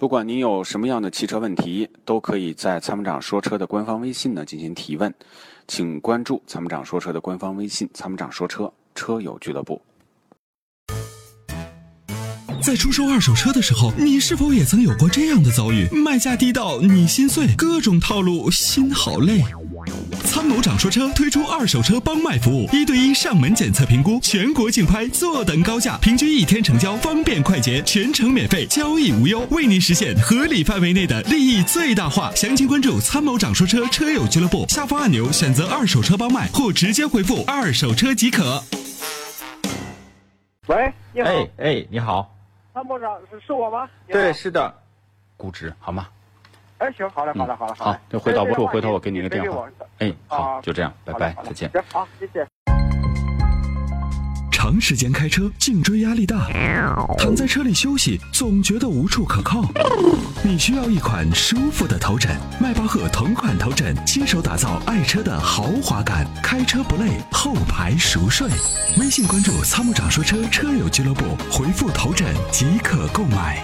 不管您有什么样的汽车问题，都可以在参谋长说车的官方微信呢进行提问，请关注参谋长说车的官方微信“参谋长说车车友俱乐部”。在出售二手车的时候，你是否也曾有过这样的遭遇？卖价低到你心碎，各种套路，心好累。参谋长说车推出二手车帮卖服务，一对一上门检测评估，全国竞拍，坐等高价，平均一天成交，方便快捷，全程免费，交易无忧，为您实现合理范围内的利益最大化。详情关注参谋长说车车友俱乐部下方按钮，选择二手车帮卖，或直接回复二手车即可。喂，你好，哎哎，你好，参谋长是是我吗？对，，是的，估值好吗？哎，行，好嘞，好嘞，好嘞，好嘞。就回导不住回头我给你个电话。哎，好，啊就这样，拜拜，再见。行，好，谢谢。长时间开车，颈椎压力大，躺在车里休息总觉得无处可靠。你需要一款舒服的头枕，迈巴赫同款头枕，亲手打造爱车的豪华感，开车不累，后排熟睡。微信关注“参谋长说车”车友俱乐部，回复“头枕”即可购买。